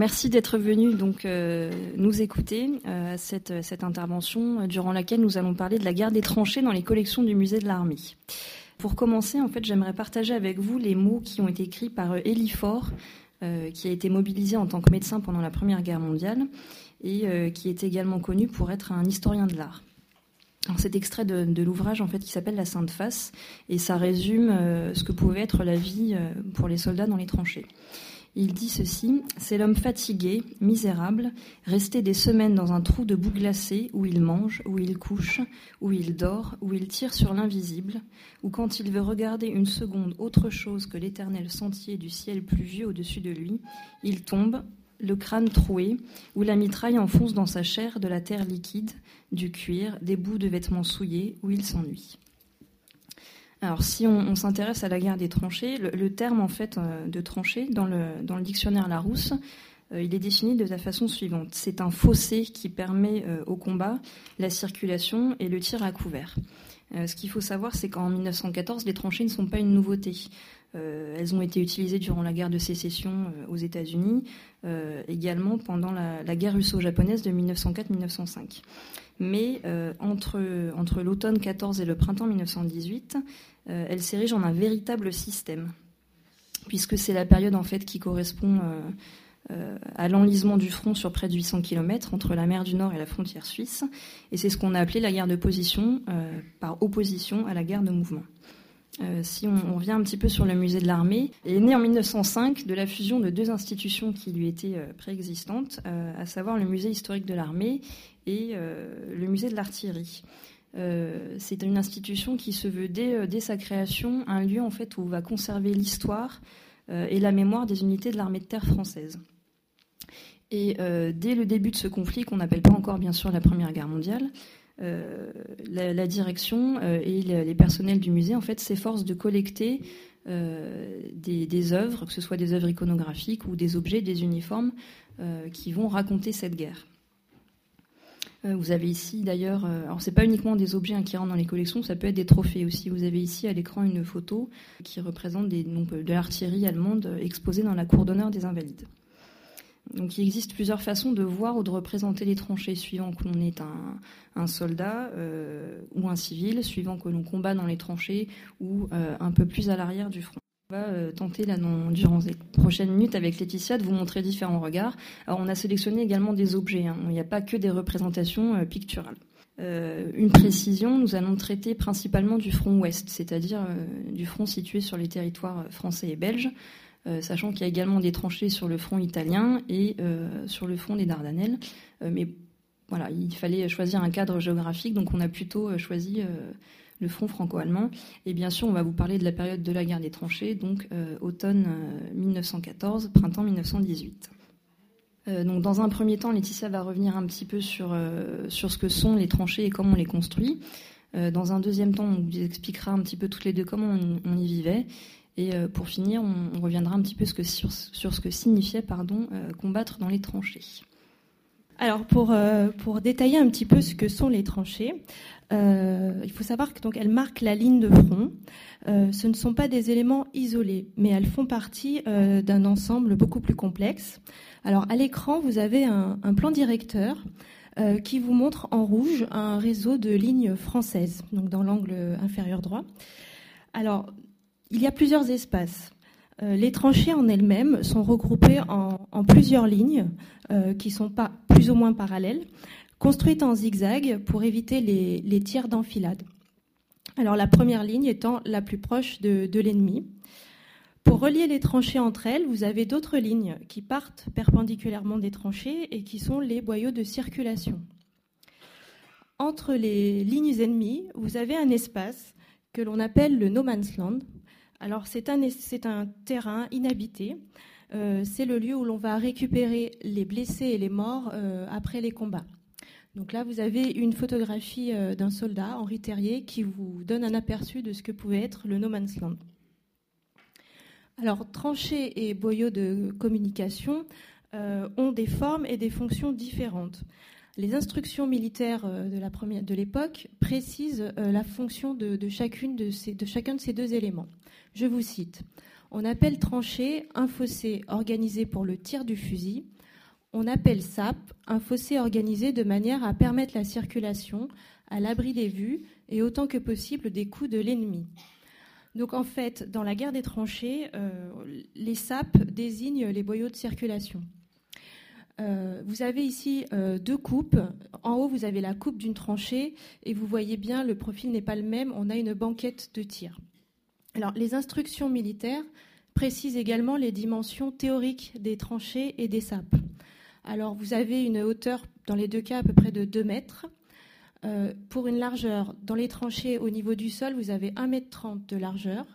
Merci d'être venu donc euh, nous écouter euh, à cette, intervention euh, durant laquelle nous allons parler de la guerre des tranchées dans les collections du musée de l'armée. Pour commencer, en fait, j'aimerais partager avec vous les mots qui ont été écrits par Élie Faure, qui a été mobilisé en tant que médecin pendant la Première Guerre mondiale et qui est également connu pour être un historien de l'art. Cet extrait de, de l'ouvrage en fait qui s'appelle La Sainte Face et ça résume ce que pouvait être la vie pour les soldats dans les tranchées. Il dit ceci C'est l'homme fatigué, misérable, resté des semaines dans un trou de boue glacée où il mange, où il couche, où il dort, où il tire sur l'invisible, où quand il veut regarder une seconde autre chose que l'éternel sentier du ciel pluvieux au-dessus de lui, il tombe, le crâne troué, où la mitraille enfonce dans sa chair de la terre liquide, du cuir, des bouts de vêtements souillés, où il s'ennuie. Alors, si on, s'intéresse à la guerre des tranchées, le, terme en fait euh, de tranchée dans le, dictionnaire Larousse, euh, il est défini de la façon suivante c'est un fossé qui permet euh, au combat la circulation et le tir à couvert. ce qu'il faut savoir, c'est qu'en 1914, les tranchées ne sont pas une nouveauté. elles ont été utilisées durant la guerre de sécession aux États-Unis, également pendant la, guerre russo-japonaise de 1904-1905 mais entre, entre l'automne 14 et le printemps 1918, euh, elle s'érige en un véritable système, puisque c'est la période en fait qui correspond euh, euh, à l'enlisement du front sur près de 800 km entre la mer du Nord et la frontière suisse, et c'est ce qu'on a appelé la guerre de position par opposition à la guerre de mouvement. si on, revient un petit peu sur le musée de l'armée, il est né en 1905 de la fusion de deux institutions qui lui étaient préexistantes, à savoir le musée historique de l'armée et le musée de l'artillerie. Euh, c'est une institution qui se veut euh, dès, sa création un lieu en fait où on va conserver l'histoire euh, et la mémoire des unités de l'armée de terre française. Et dès le début de ce conflit, qu'on n'appelle pas encore bien sûr la Première Guerre mondiale, la, direction et les, personnels du musée s'efforcent de collecter des, œuvres, que ce soit des œuvres iconographiques ou des objets, des uniformes, qui vont raconter cette guerre. Euh, vous avez ici d'ailleurs, euh, alors c'est pas uniquement des objets qui rentrent dans les collections, ça peut être des trophées aussi. Vous avez ici à l'écran une photo qui représente des, de l'artillerie allemande euh, exposée dans la cour d'honneur des Invalides. Donc il existe plusieurs façons de voir ou de représenter les tranchées, suivant que l'on est un, soldat ou un civil, suivant que l'on combat dans les tranchées ou un peu plus à l'arrière du front. On va euh, tenter là, durant les prochaines minutes avec Laetitia de vous montrer différents regards. Alors on a sélectionné également des objets, hein. il n'y a pas que des représentations euh, picturales. Euh, une précision, nous allons traiter principalement du front ouest, c'est-à-dire du front situé sur les territoires français et belges, sachant qu'il y a également des tranchées sur le front italien et sur le front des Dardanelles. mais voilà, il fallait choisir un cadre géographique, donc on a plutôt choisi le front franco-allemand. Et bien sûr, on va vous parler de la période de la guerre des tranchées, donc euh, automne 1914, euh, printemps 1918. Euh, donc, dans un premier temps, Laetitia va revenir un petit peu sur, sur ce que sont les tranchées et comment on les construit. dans un deuxième temps, on vous expliquera un petit peu toutes les deux comment on, y vivait. Et pour finir, on, reviendra un petit peu sur, sur ce que signifiait pardon, combattre dans les tranchées. Alors pour, pour détailler un petit peu ce que sont les tranchées, euh, il faut savoir qu'elles marquent la ligne de front. Euh, ce ne sont pas des éléments isolés, mais elles font partie euh, d'un ensemble beaucoup plus complexe. Alors à l'écran, vous avez un, plan directeur qui vous montre en rouge un réseau de lignes françaises, donc dans l'angle inférieur droit. Alors, il y a plusieurs espaces. Les tranchées en elles-mêmes sont regroupées en, plusieurs lignes qui sont plus ou moins parallèles construite en zigzag pour éviter les, tirs d'enfilade. Alors la première ligne étant la plus proche de, l'ennemi. Pour relier les tranchées entre elles, vous avez d'autres lignes qui partent perpendiculairement des tranchées et qui sont les boyaux de circulation. Entre les lignes ennemies, vous avez un espace que l'on appelle le no man's land. Alors c'est un, terrain inhabité. Euh, c'est le lieu où l'on va récupérer les blessés et les morts euh, après les combats. Donc là, vous avez une photographie euh, d'un soldat, Henri Terrier, qui vous donne un aperçu de ce que pouvait être le No Man's Land. Alors, tranchées et boyaux de communication ont des formes et des fonctions différentes. Les instructions militaires de, l'époque précisent la fonction de chacun de ces deux éléments. Je vous cite. On appelle tranchée un fossé organisé pour le tir du fusil, On appelle SAP un fossé organisé de manière à permettre la circulation à l'abri des vues et autant que possible des coups de l'ennemi. Donc en fait, dans la guerre des tranchées, euh, les SAP désignent les boyaux de circulation. Euh, vous avez ici euh, deux coupes. En haut, vous avez la coupe d'une tranchée et vous voyez bien, le profil n'est pas le même. On a une banquette de tir. Les instructions militaires précisent également les dimensions théoriques des tranchées et des sapes. Alors, vous avez une hauteur, dans les deux cas, à peu près de 2 mètres. Euh, pour une largeur, dans les tranchées au niveau du sol, vous avez 1,30 m de largeur.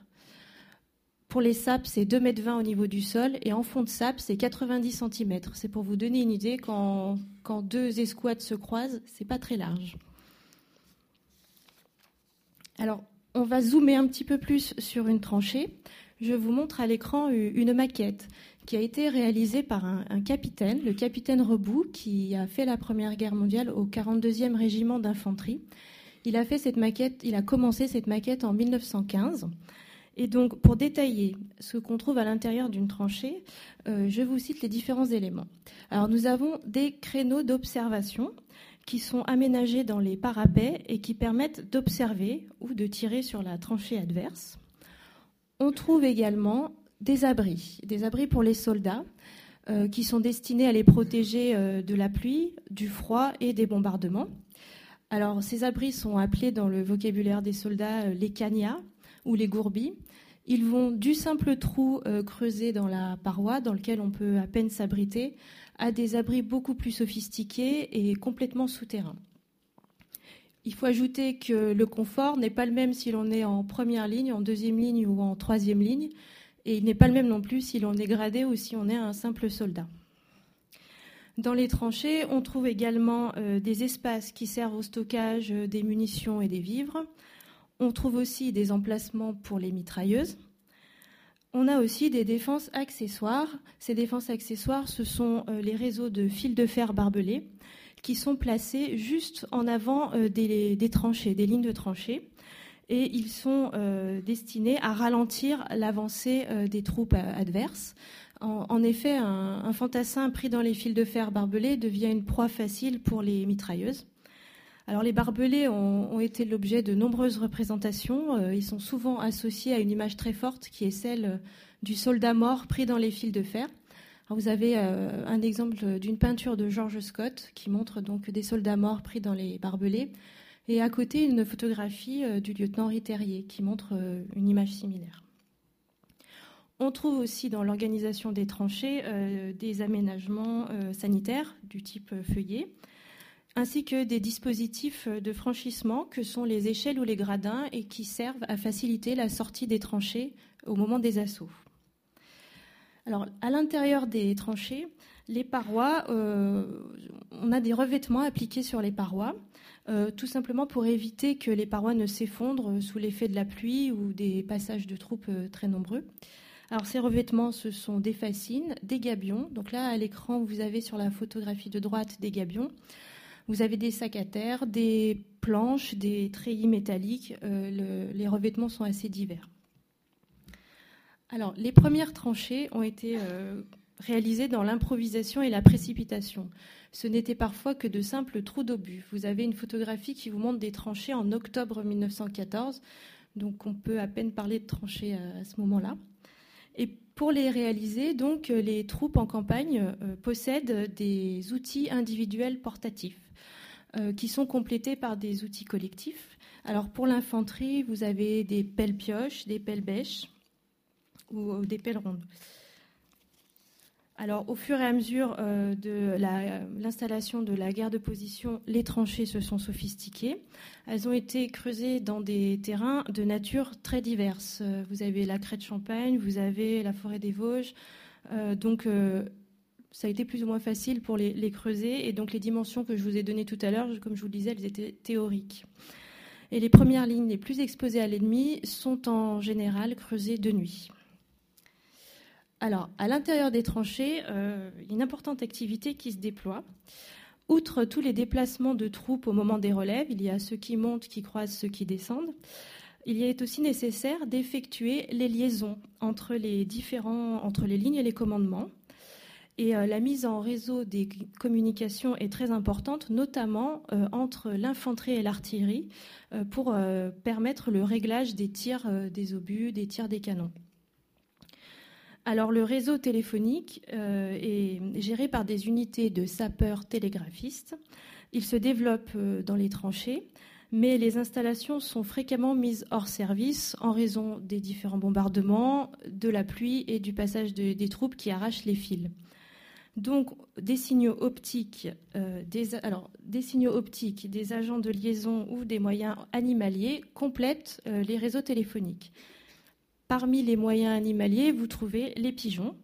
Pour les sapes, c'est 2,20 m au niveau du sol. Et en fond de sape, c'est 90 cm. C'est pour vous donner une idée, quand, quand deux escouades se croisent, c'est pas très large. Alors, on va zoomer un petit peu plus sur une tranchée. Je vous montre à l'écran une maquette qui a été réalisée par un, capitaine, le capitaine Rebout, qui a fait la Première Guerre mondiale au 42e régiment d'infanterie. Il a fait cette maquette, il a commencé cette maquette en 1915. Et donc, pour détailler ce qu'on trouve à l'intérieur d'une tranchée, euh, je vous cite les différents éléments. Alors, nous avons des créneaux d'observation qui sont aménagés dans les parapets et qui permettent d'observer ou de tirer sur la tranchée adverse. On trouve également des abris, des abris pour les soldats euh, qui sont destinés à les protéger euh, de la pluie, du froid et des bombardements. Alors ces abris sont appelés dans le vocabulaire des soldats euh, les cagnats ou les gourbis. Ils vont du simple trou creusé dans la paroi dans lequel on peut à peine s'abriter à des abris beaucoup plus sophistiqués et complètement souterrains. Il faut ajouter que le confort n'est pas le même si l'on est en première ligne, en deuxième ligne ou en troisième ligne, et il n'est pas le même non plus si l'on est gradé ou si on est un simple soldat. Dans les tranchées, on trouve également euh, des espaces qui servent au stockage des munitions et des vivres. On trouve aussi des emplacements pour les mitrailleuses. On a aussi des défenses accessoires. Ces défenses accessoires, ce sont euh, les réseaux de fils de fer barbelés qui sont placés juste en avant euh, des, tranchées, des lignes de tranchées. Et ils sont euh, destinés à ralentir l'avancée des troupes adverses. En, effet, un, fantassin pris dans les fils de fer barbelés devient une proie facile pour les mitrailleuses. Les barbelés ont, été l'objet de nombreuses représentations. Euh, ils sont souvent associés à une image très forte qui est celle euh, du soldat mort pris dans les fils de fer. vous avez euh, un exemple d'une peinture de George Scott qui montre donc des soldats morts pris dans les barbelés, et à côté une photographie du lieutenant Henri Terrier qui montre une image similaire. On trouve aussi dans l'organisation des tranchées des aménagements sanitaires du type feuillet ainsi que des dispositifs de franchissement que sont les échelles ou les gradins et qui servent à faciliter la sortie des tranchées au moment des assauts. Alors, à l'intérieur des tranchées, les parois, euh, on a des revêtements appliqués sur les parois, euh, tout simplement pour éviter que les parois ne s'effondrent sous l'effet de la pluie ou des passages de troupes euh, très nombreux. Alors ces revêtements, ce sont des fascines, des gabions. Donc là, à l'écran, vous avez sur la photographie de droite des gabions. Vous avez des sacs à terre, des planches, des treillis métalliques. Euh, les revêtements sont assez divers. Alors, les premières tranchées ont été euh, réalisées dans l'improvisation et la précipitation. Ce n'était parfois que de simples trous d'obus. Vous avez une photographie qui vous montre des tranchées en octobre 1914, donc on peut à peine parler de tranchées à, ce moment-là. Et pour les réaliser, donc, les troupes en campagne euh, possèdent des outils individuels portatifs. Euh, qui sont complétés par des outils collectifs. Alors pour l'infanterie, vous avez des pelles pioches, des pelles bêches ou des pelles rondes. Alors, au fur et à mesure euh, de l'installation de la guerre de position, les tranchées se sont sophistiquées. Elles ont été creusées dans des terrains de nature très diverses. Euh, vous avez la crête Champagne, vous avez la forêt des Vosges. donc, ça a été plus ou moins facile pour les, creuser. Et donc les dimensions que je vous ai données tout à l'heure, comme je vous le disais, elles étaient théoriques. Et les premières lignes les plus exposées à l'ennemi sont en général creusées de nuit. Alors, à l'intérieur des tranchées, euh, une importante activité qui se déploie. Outre tous les déplacements de troupes au moment des relèves, il y a ceux qui montent, qui croisent, ceux qui descendent. Il est aussi nécessaire d'effectuer les liaisons entre les différents, entre les lignes et les commandements. Et la mise en réseau des communications est très importante, notamment entre l'infanterie et l'artillerie, pour permettre le réglage des tirs des obus, des tirs des canons. Alors le réseau téléphonique euh, est géré par des unités de sapeurs télégraphistes. Il se développe euh, dans les tranchées, mais les installations sont fréquemment mises hors service en raison des différents bombardements, de la pluie et du passage des troupes qui arrachent les fils. Donc des signaux optiques, euh, des signaux optiques, des agents de liaison ou des moyens animaliers complètent les réseaux téléphoniques. Parmi les moyens animaliers, vous trouvez les pigeons,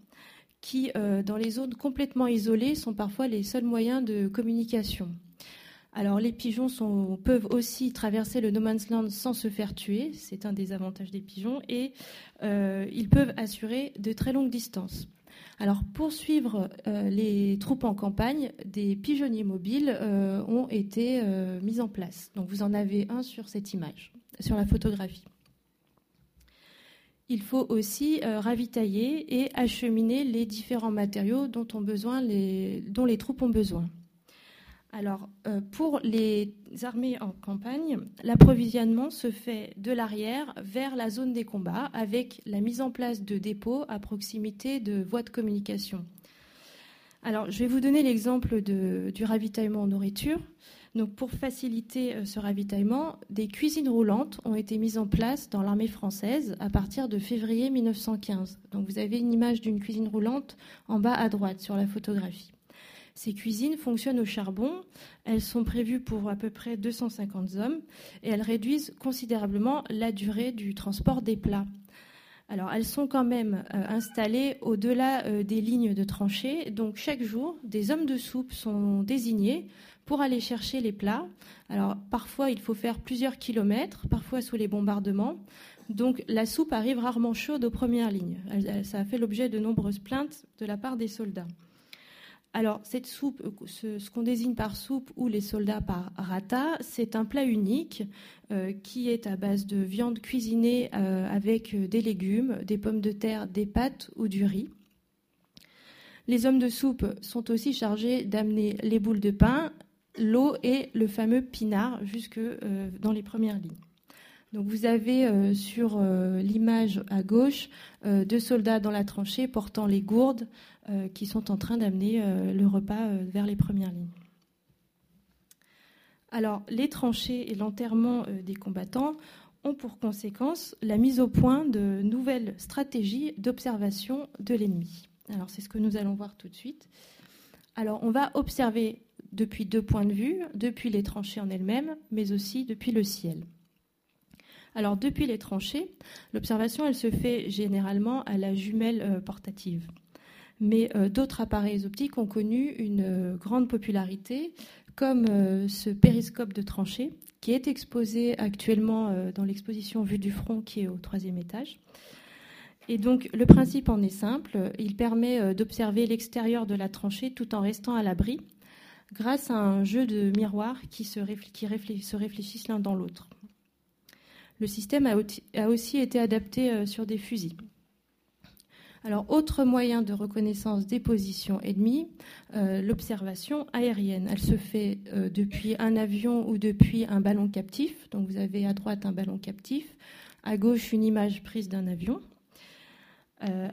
qui, euh, dans les zones complètement isolées, sont parfois les seuls moyens de communication. Alors, les pigeons peuvent aussi traverser le no man's land sans se faire tuer, c'est un des avantages des pigeons, et euh, ils peuvent assurer de très longues distances. Alors, pour suivre euh, les troupes en campagne, des pigeonniers mobiles ont été mis en place. Donc, vous en avez un sur cette image, sur la photographie il faut aussi euh, ravitailler et acheminer les différents matériaux dont, les, troupes ont besoin. Alors, euh, pour les armées en campagne, l'approvisionnement se fait de l'arrière vers la zone des combats avec la mise en place de dépôts à proximité de voies de communication. Alors, je vais vous donner l'exemple du ravitaillement en nourriture. Donc, pour faciliter euh, ce ravitaillement, des cuisines roulantes ont été mises en place dans l'armée française à partir de février 1915. Donc, vous avez une image d'une cuisine roulante en bas à droite sur la photographie. Ces cuisines fonctionnent au charbon. Elles sont prévues pour à peu près 250 hommes et elles réduisent considérablement la durée du transport des plats. Alors, elles sont quand même euh, installées au-delà euh, des lignes de tranchées. Donc, chaque jour, des hommes de soupe sont désignés pour aller chercher les plats. Alors parfois il faut faire plusieurs kilomètres, parfois sous les bombardements. Donc la soupe arrive rarement chaude aux premières lignes. Ça a fait l'objet de nombreuses plaintes de la part des soldats. Alors cette soupe, ce, qu'on désigne par soupe ou les soldats par rata, c'est un plat unique euh, qui est à base de viande cuisinée euh, avec des légumes, des pommes de terre, des pâtes ou du riz. Les hommes de soupe sont aussi chargés d'amener les boules de pain, l'eau et le fameux pinard jusque euh, dans les premières lignes. Donc vous avez euh, sur euh, l'image à gauche deux soldats dans la tranchée portant les gourdes qui sont en train d'amener le repas vers les premières lignes. Alors les tranchées et l'enterrement des combattants ont pour conséquence la mise au point de nouvelles stratégies d'observation de l'ennemi. Alors c'est ce que nous allons voir tout de suite. Alors on va observer depuis deux points de vue, depuis les tranchées en elles-mêmes, mais aussi depuis le ciel. Alors depuis les tranchées, l'observation elle se fait généralement à la jumelle euh, portative. Mais euh, d'autres appareils optiques ont connu une euh, grande popularité, comme ce périscope de tranchée, qui est exposé actuellement dans l'exposition Vue du front qui est au troisième étage. Et donc le principe en est simple, il permet d'observer l'extérieur de la tranchée tout en restant à l'abri grâce à un jeu de miroirs qui se, réfléchissent l'un dans l'autre. Le système a aussi été adapté euh, sur des fusils. Alors, autre moyen de reconnaissance des positions ennemies, euh, l'observation aérienne. Elle se fait euh, depuis un avion ou depuis un ballon captif. Donc, vous avez à droite un ballon captif, à gauche une image prise d'un avion.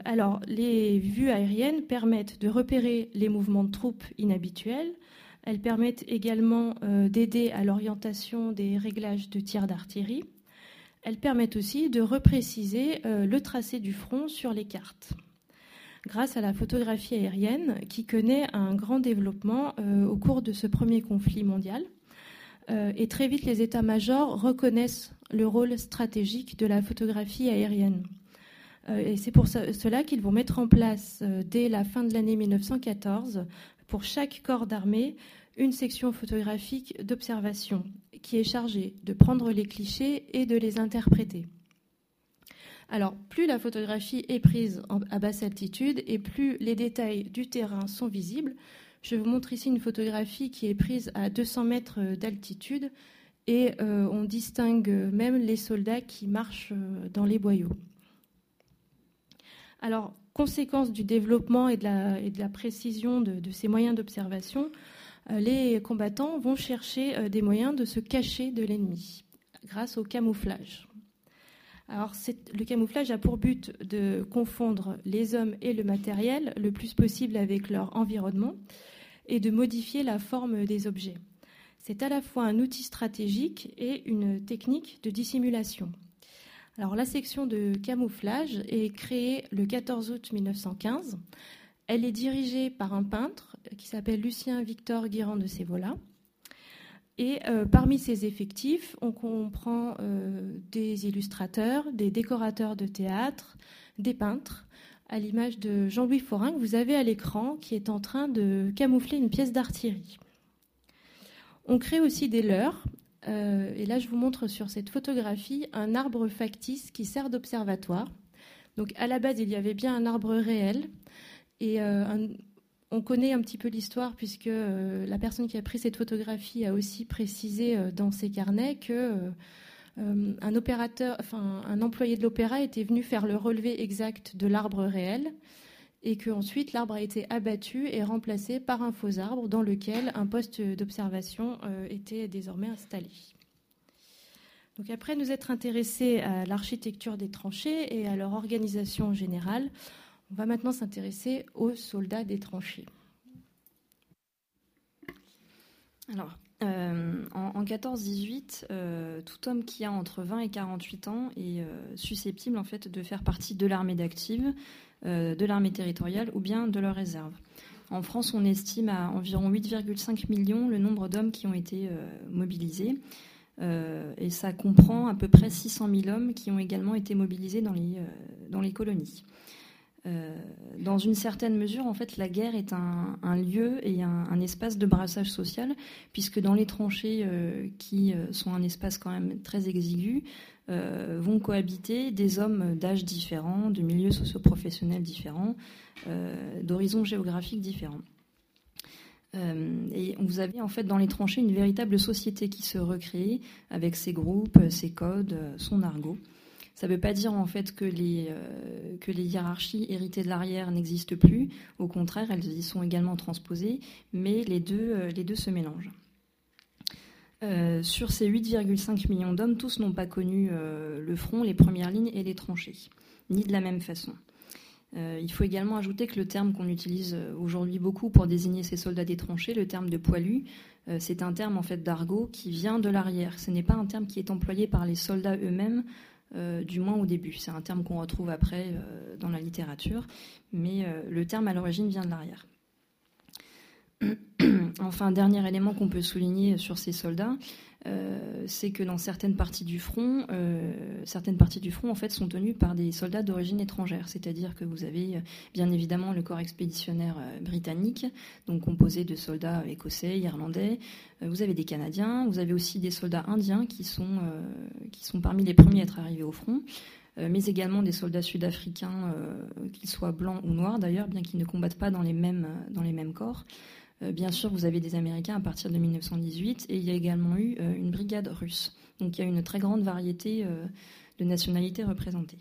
alors, les vues aériennes permettent de repérer les mouvements de troupes inhabituels, elles permettent également euh, d'aider à l'orientation des réglages de tir d'artillerie. Elles permettent aussi de repréciser euh, le tracé du front sur les cartes. Grâce à la photographie aérienne qui connaît un grand développement euh, au cours de ce premier conflit mondial, et très vite les états-majors reconnaissent le rôle stratégique de la photographie aérienne. Et c'est pour cela qu'ils vont mettre en place, dès la fin de l'année 1914, pour chaque corps d'armée une section photographique d'observation qui est chargée de prendre les clichés et de les interpréter. Alors, plus la photographie est prise à basse altitude et plus les détails du terrain sont visibles. Je vous montre ici une photographie qui est prise à 200 mètres d'altitude et euh, on distingue même les soldats qui marchent euh, dans les boyaux. Alors, conséquence du développement et de la, précision de, ces moyens d'observation, les combattants vont chercher euh, des moyens de se cacher de l'ennemi grâce au camouflage. Alors, le camouflage a pour but de confondre les hommes et le matériel le plus possible avec leur environnement et de modifier la forme des objets. C'est à la fois un outil stratégique et une technique de dissimulation. Alors, la section de camouflage est créée le 14 août 1915. Elle est dirigée par un peintre qui s'appelle Lucien Victor Guérand de Sévola. Et euh, parmi ces effectifs, on comprend euh, des illustrateurs, des décorateurs de théâtre, des peintres, à l'image de Jean-Louis Forin que vous avez à l'écran, qui est en train de camoufler une pièce d'artillerie. On crée aussi des leurres. Euh, et là, je vous montre sur cette photographie un arbre factice qui sert d'observatoire. Donc, à la base, il y avait bien un arbre réel et un, on connaît un petit peu l'histoire puisque euh, la personne qui a pris cette photographie a aussi précisé euh, dans ses carnets que euh, un employé de l'opéra était venu faire le relevé exact de l'arbre réel et qu'ensuite l'arbre a été abattu et remplacé par un faux arbre dans lequel un poste d'observation était désormais installé. Donc après nous être intéressés à l'architecture des tranchées et à leur organisation générale, on va maintenant s'intéresser aux soldats des tranchées. Alors, euh, en, 14-18, euh, tout homme qui a entre 20 et 48 ans est euh, susceptible en fait de faire partie de l'armée d'active, de l'armée territoriale ou bien de leur réserve. En France, on estime à environ 8,5 millions le nombre d'hommes qui ont été mobilisés. et ça comprend à peu près 600 000 hommes qui ont également été mobilisés dans les, dans les colonies. Euh, dans une certaine mesure, en fait, la guerre est un, lieu et un, espace de brassage social, puisque dans les tranchées, euh, qui euh, sont un espace quand même très exigu, vont cohabiter des hommes d'âge différents, de milieux socioprofessionnels différents, d'horizons géographiques différents. et vous avez en fait dans les tranchées une véritable société qui se recrée avec ses groupes, ses codes, son argot. Ça ne veut pas dire en fait que les, euh, que les hiérarchies héritées de l'arrière n'existent plus. Au contraire, elles y sont également transposées, mais les deux, euh, se mélangent. Euh, sur ces 8,5 millions d'hommes, tous n'ont pas connu le front, les premières lignes et les tranchées, ni de la même façon. il faut également ajouter que le terme qu'on utilise aujourd'hui beaucoup pour désigner ces soldats des tranchées, le terme de poilu, c'est un terme en fait d'argot qui vient de l'arrière. Ce n'est pas un terme qui est employé par les soldats eux-mêmes euh, du moins au début. C'est un terme qu'on retrouve après euh, dans la littérature, mais euh, le terme à l'origine vient de l'arrière. enfin, dernier élément qu'on peut souligner sur ces soldats, euh, c'est que dans certaines parties du front, euh, certaines parties du front en fait sont tenues par des soldats d'origine étrangère. C'est-à-dire que vous avez euh, bien évidemment le corps expéditionnaire britannique, donc composé de soldats écossais, irlandais. vous avez des Canadiens, vous avez aussi des soldats indiens qui sont qui sont parmi les premiers à être arrivés au front mais également des soldats sud-africains, qu'ils soient blancs ou noirs d'ailleurs, bien qu'ils ne combattent pas dans les mêmes, dans les mêmes corps. Euh, bien sûr, vous avez des Américains à partir de 1918 et il y a également eu euh, une brigade russe. Donc il y a une très grande variété euh, de nationalités représentées.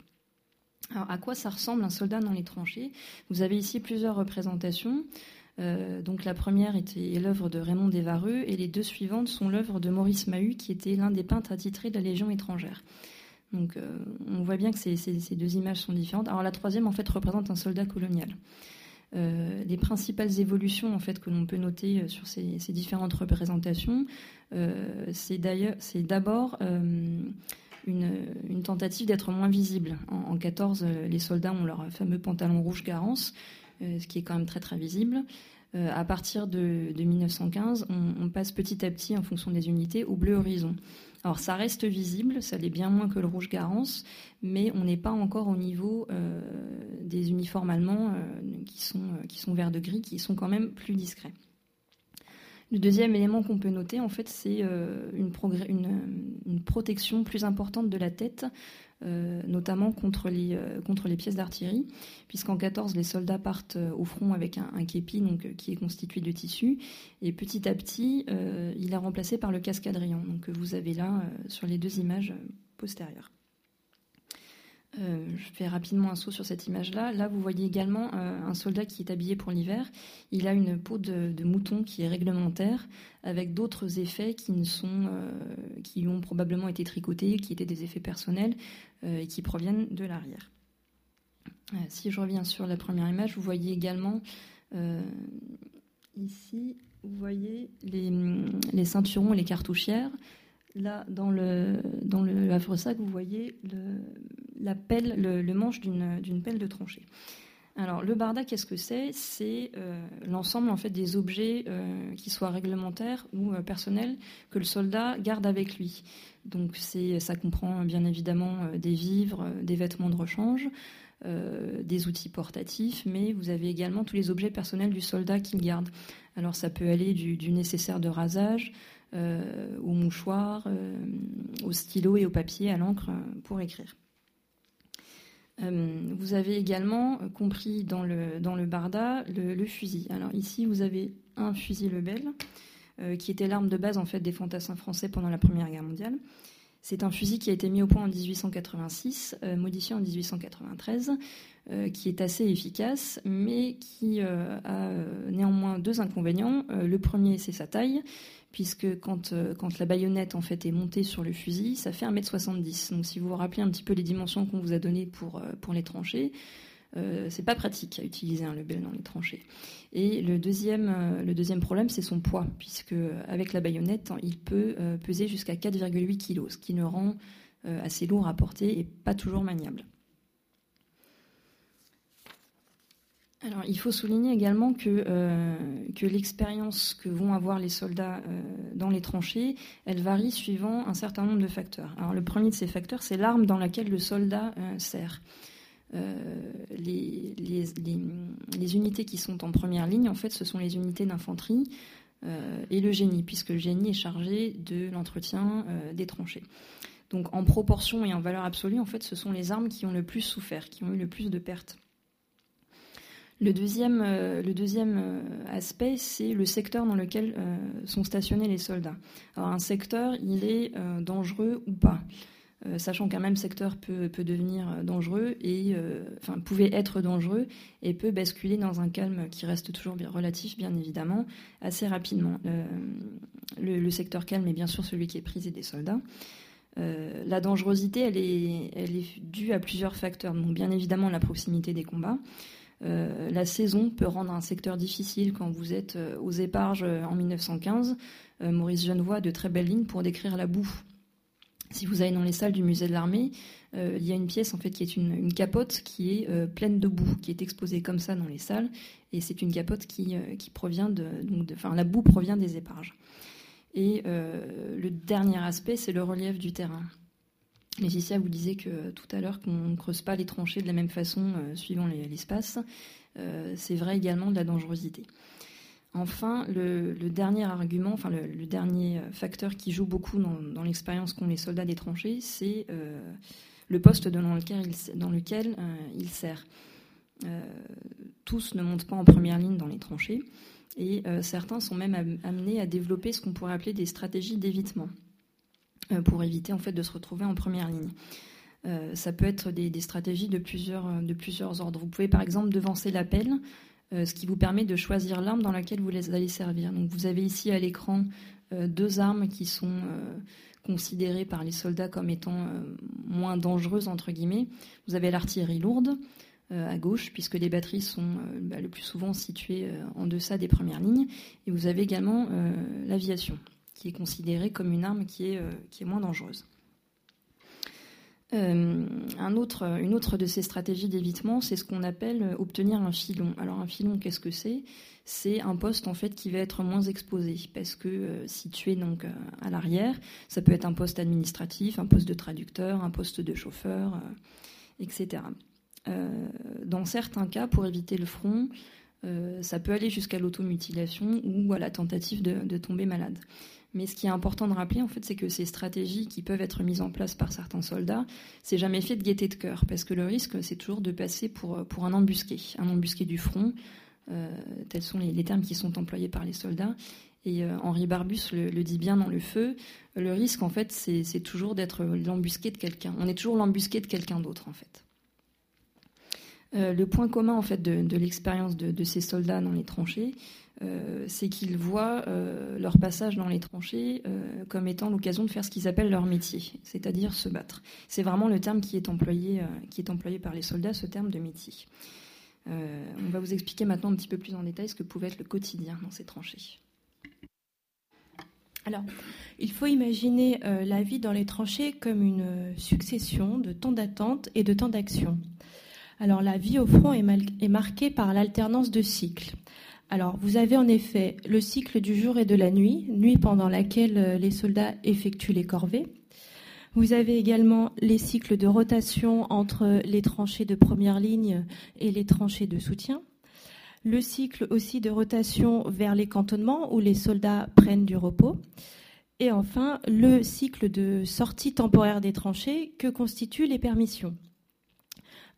Alors à quoi ça ressemble un soldat dans les tranchées? Vous avez ici plusieurs représentations. donc la première était l'œuvre de Raymond Desvareux et les deux suivantes sont l'œuvre de Maurice Mahut qui était l'un des peintres attitrés de la Légion étrangère. Donc on voit bien que ces, ces, deux images sont différentes. Alors la troisième en fait représente un soldat colonial. Euh, les principales évolutions en fait que l'on peut noter euh, sur ces, différentes représentations, euh, c'est d'abord une, tentative d'être moins visible. En, 14, les soldats ont leur fameux pantalon rouge Garance, ce qui est quand même très visible. à partir de, 1915, on, on, passe petit à petit, en fonction des unités, au bleu horizon. Alors ça reste visible, ça l'est bien moins que le rouge Garance, mais on n'est pas encore au niveau euh, des uniformes allemands euh, qui, sont, euh, qui sont vert de gris, qui sont quand même plus discrets. Le deuxième élément qu'on peut noter, en fait, c'est une, une, protection plus importante de la tête euh, notamment contre les, euh, contre les pièces d'artillerie, puisqu'en 14, les soldats partent euh, au front avec un, képi donc, qui est constitué de tissu, et petit à petit, il est remplacé par le cascadrion, donc, que vous avez là sur les deux images postérieures. Je fais rapidement un saut sur cette image-là. Là, vous voyez également un soldat qui est habillé pour l'hiver. Il a une peau de, mouton qui est réglementaire, avec d'autres effets sont, qui ont probablement été tricotés, qui étaient des effets personnels et qui proviennent de l'arrière. si je reviens sur la première image, vous voyez également ici, vous voyez les, les ceinturons et les cartouchières. Là, dans le, dans le havre-sac, vous voyez le, la pelle, le, manche d'une pelle de tranchée. Alors, le barda, qu'est-ce que c'est? C'est euh, l'ensemble en fait des objets euh, qui soient réglementaires ou euh, personnels que le soldat garde avec lui. Donc, ça comprend bien évidemment des vivres, des vêtements de rechange, des outils portatifs, mais vous avez également tous les objets personnels du soldat qu'il garde. Alors, ça peut aller du, nécessaire de rasage, euh, au mouchoir, euh, au stylo et au papier, à l'encre euh, pour écrire. vous avez également compris dans le, dans le barda le, fusil. Alors ici, vous avez un fusil Lebel, qui était l'arme de base en fait des fantassins français pendant la Première Guerre mondiale. C'est un fusil qui a été mis au point en 1886, modifié en 1893, qui est assez efficace, mais qui a néanmoins deux inconvénients. le premier, c'est sa taille, puisque quand, euh, quand la baïonnette en fait est montée sur le fusil, ça fait 1m70. Donc si vous vous rappelez un petit peu les dimensions qu'on vous a données pour, euh, pour les tranchées, euh, c'est pas pratique à utiliser un lebel dans les tranchées. Et le deuxième, le deuxième problème, c'est son poids, puisque avec la baïonnette, il peut peser jusqu'à 4,8 kg, ce qui le rend assez lourd à porter et pas toujours maniable. Alors, il faut souligner également que, euh, que l'expérience que vont avoir les soldats euh, dans les tranchées, elle varie suivant un certain nombre de facteurs. Alors, le premier de ces facteurs, c'est l'arme dans laquelle le soldat euh, sert. Les, les, les, unités qui sont en première ligne, en fait, ce sont les unités d'infanterie et le génie, puisque le génie est chargé de l'entretien des tranchées. Donc, en proportion et en valeur absolue, en fait, ce sont les armes qui ont le plus souffert, qui ont eu le plus de pertes. Le deuxième, euh, euh, aspect, c'est le secteur dans lequel euh, sont stationnés les soldats. Alors un secteur, il est dangereux ou pas sachant qu'un même secteur peut, devenir dangereux et enfin pouvait être dangereux et peut basculer dans un calme qui reste toujours bien relatif, bien évidemment, assez rapidement. Le, secteur calme est bien sûr celui qui est prisé des soldats. la dangerosité, elle est due à plusieurs facteurs. Donc bien évidemment la proximité des combats. Euh, la saison peut rendre un secteur difficile quand vous êtes euh, aux éparges euh, en 1915. Maurice Genevoix a de très belles lignes pour décrire la boue. Si vous allez dans les salles du musée de l'armée, il y a une pièce en fait qui est une, capote qui est pleine de boue, qui est exposée comme ça dans les salles, et c'est une capote qui, provient de, enfin la boue provient des éparges. Et le dernier aspect, c'est le relief du terrain. Laetitia vous disait que tout à l'heure qu'on ne creuse pas les tranchées de la même façon euh, suivant l'espace. Euh, c'est vrai également de la dangerosité. Enfin, le, dernier argument, enfin le, dernier facteur qui joue beaucoup dans, l'expérience qu'ont les soldats des tranchées, c'est euh, le poste dans lequel il, dans lequel, il sert. tous ne montent pas en première ligne dans les tranchées et certains sont même amenés à développer ce qu'on pourrait appeler des stratégies d'évitement. Euh, pour éviter en fait de se retrouver en première ligne. Euh, ça peut être des, stratégies de plusieurs, euh, de plusieurs ordres. Vous pouvez par exemple devancer l'appel, ce qui vous permet de choisir l'arme dans laquelle vous allez servir. Donc vous avez ici à l'écran deux armes qui sont considérées par les soldats comme étant moins dangereuses entre guillemets. Vous avez l'artillerie lourde à gauche, puisque les batteries sont bah, le plus souvent situées en deçà des premières lignes, et vous avez également l'aviation qui est considérée comme une arme qui est, euh, qui est moins dangereuse. Euh, un autre, une autre de ces stratégies d'évitement, c'est ce qu'on appelle euh, obtenir un filon. Alors un filon, qu'est-ce que c'est? C'est un poste en fait qui va être moins exposé parce que situé donc à l'arrière, ça peut être un poste administratif, un poste de traducteur, un poste de chauffeur, etc. dans certains cas, pour éviter le front, ça peut aller jusqu'à l'automutilation ou à la tentative de tomber malade. Mais ce qui est important de rappeler, en fait, c'est que ces stratégies qui peuvent être mises en place par certains soldats, c'est jamais fait de gaieté de cœur, parce que le risque, c'est toujours de passer pour, pour un embusqué, un embusqué du front. Euh, tels sont les, termes qui sont employés par les soldats. Et euh, Henri Barbus le, dit bien dans le feu. Le risque, en fait, c'est toujours d'être l'embusqué de quelqu'un. On est toujours l'embusqué de quelqu'un d'autre, en fait. Le point commun en fait de, l'expérience de, ces soldats dans les tranchées, c'est qu'ils voient leur passage dans les tranchées comme étant l'occasion de faire ce qu'ils appellent leur métier, c'est-à-dire se battre. C'est vraiment le terme qui est employé, qui est employé par les soldats, ce terme de métier. on va vous expliquer maintenant un petit peu plus en détail ce que pouvait être le quotidien dans ces tranchées. Alors, il faut imaginer euh, la vie dans les tranchées comme une euh, succession de temps d'attente et de temps d'action. Alors, la vie au front est, marquée par l'alternance de cycles. Alors, vous avez en effet le cycle du jour et de la nuit, nuit pendant laquelle euh, les soldats effectuent les corvées. Vous avez également les cycles de rotation entre les tranchées de première ligne et les tranchées de soutien le cycle aussi de rotation vers les cantonnements où les soldats prennent du repos, et enfin le cycle de sortie temporaire des tranchées que constituent les permissions.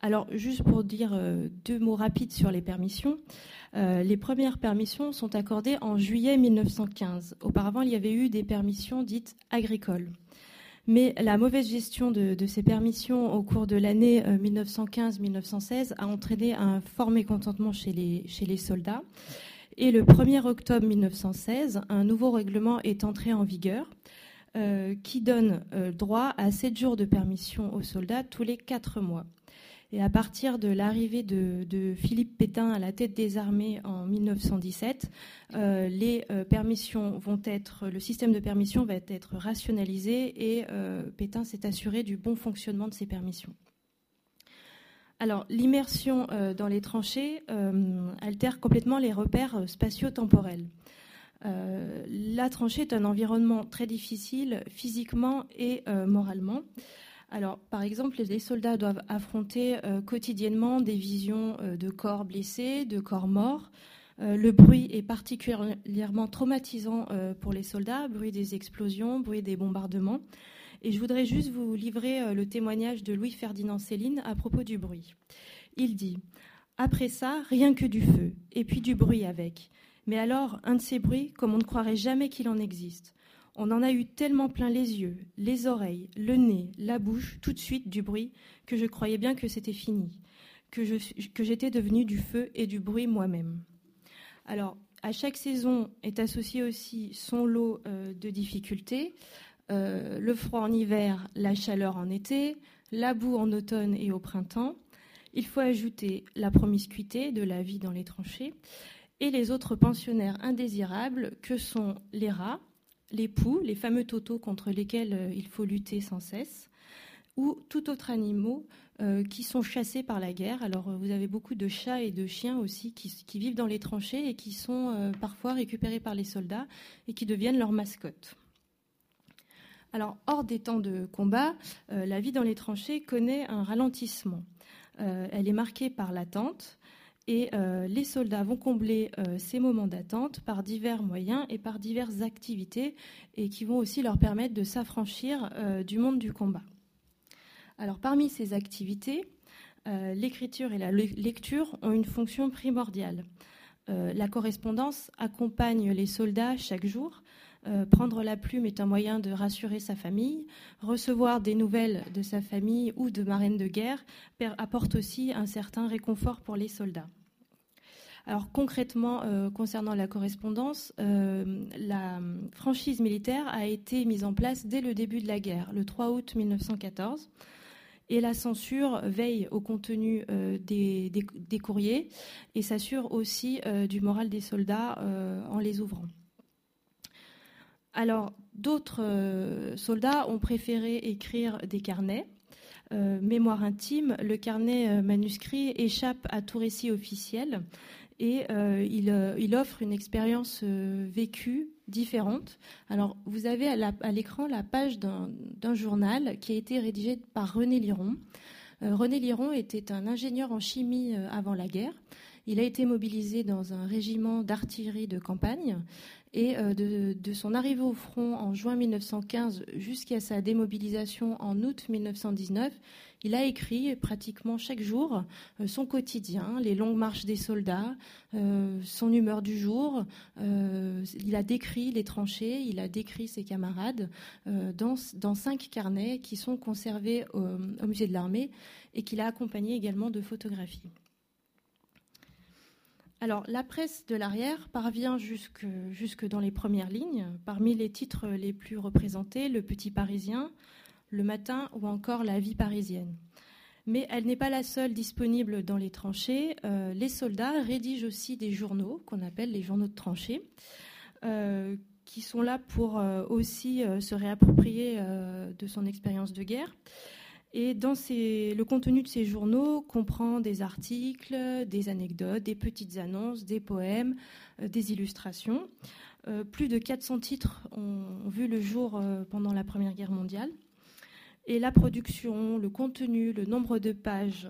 Alors, juste pour dire euh, deux mots rapides sur les permissions, euh, les premières permissions sont accordées en juillet 1915. Auparavant, il y avait eu des permissions dites agricoles. Mais la mauvaise gestion de, ces permissions au cours de l'année 1915-1916 euh, a entraîné un fort mécontentement chez les, soldats. Et le 1er octobre 1916, un nouveau règlement est entré en vigueur qui donne droit à 7 jours de permission aux soldats tous les 4 mois. Et à partir de l'arrivée de, Philippe Pétain à la tête des armées en 1917, euh, les euh, permissions vont être, le système de permission va être rationalisé et euh, Pétain s'est assuré du bon fonctionnement de ces permissions. Alors, l'immersion dans les tranchées altère complètement les repères spatio-temporels. la tranchée est un environnement très difficile physiquement et moralement. Alors, par exemple, les soldats doivent affronter euh, quotidiennement des visions euh, de corps blessés, de corps morts. Euh, le bruit est particulièrement traumatisant pour les soldats, bruit des explosions, bruit des bombardements. Et je voudrais juste vous livrer le témoignage de Louis-Ferdinand Céline à propos du bruit. Il dit Après ça, rien que du feu, et puis du bruit avec. Mais alors, un de ces bruits, comme on ne croirait jamais qu'il en existe. On en a eu tellement plein les yeux, les oreilles, le nez, la bouche, tout de suite du bruit, que je croyais bien que c'était fini, que, j'étais devenue du feu et du bruit moi-même. Alors, à chaque saison est associé aussi son lot euh, de difficultés, euh, le froid en hiver, la chaleur en été, la boue en automne et au printemps. Il faut ajouter la promiscuité de la vie dans les tranchées et les autres pensionnaires indésirables que sont les rats, les poux, les fameux totaux contre lesquels euh, il faut lutter sans cesse, ou tout autre animaux euh, qui sont chassés par la guerre. Alors euh, vous avez beaucoup de chats et de chiens aussi qui, vivent dans les tranchées et qui sont parfois récupérés par les soldats et qui deviennent leurs mascottes. Alors hors des temps de combat, la vie dans les tranchées connaît un ralentissement. elle est marquée par l'attente, euh, les soldats vont combler euh, ces moments d'attente par divers moyens et par diverses activités et qui vont aussi leur permettre de s'affranchir euh, du monde du combat. Alors parmi ces activités, l'écriture et la lecture ont une fonction primordiale. la correspondance accompagne les soldats chaque jour. prendre la plume est un moyen de rassurer sa famille. Recevoir des nouvelles de sa famille ou de marraines de guerre apporte aussi un certain réconfort pour les soldats. Alors concrètement, euh, concernant la correspondance, euh, la franchise militaire a été mise en place dès le début de la guerre, le 3 août 1914. Et la censure veille au contenu euh, des, courriers et s'assure aussi du moral des soldats en les ouvrant. Alors, d'autres soldats ont préféré écrire des carnets. mémoire intime, le carnet manuscrit échappe à tout récit officiel et euh, euh, il, offre une expérience euh, vécue différente. Alors, vous avez à l'écran la, page d'un journal qui a été rédigé par René Liron. René Liron était un ingénieur en chimie avant la guerre. Il a été mobilisé dans un régiment d'artillerie de campagne et de, son arrivée au front en juin 1915 jusqu'à sa démobilisation en août 1919, il a écrit pratiquement chaque jour euh, son quotidien, les longues marches des soldats, euh, son humeur du jour. il a décrit les tranchées, il a décrit ses camarades dans, cinq carnets qui sont conservés au musée de l'armée et qu'il a accompagnés également de photographies. Alors, la presse de l'arrière parvient jusque, dans les premières lignes. Parmi les titres les plus représentés, Le Petit Parisien, Le Matin ou encore La Vie parisienne. Mais elle n'est pas la seule disponible dans les tranchées. Euh, les soldats rédigent aussi des journaux qu'on appelle les journaux de tranchées, euh, qui sont là pour euh, aussi se réapproprier de son expérience de guerre. Et le contenu de ces journaux comprend des articles, des anecdotes, des petites annonces, des poèmes, des illustrations. Plus de 400 titres ont, vu le jour pendant la Première Guerre mondiale. Et la production, le contenu, le nombre de pages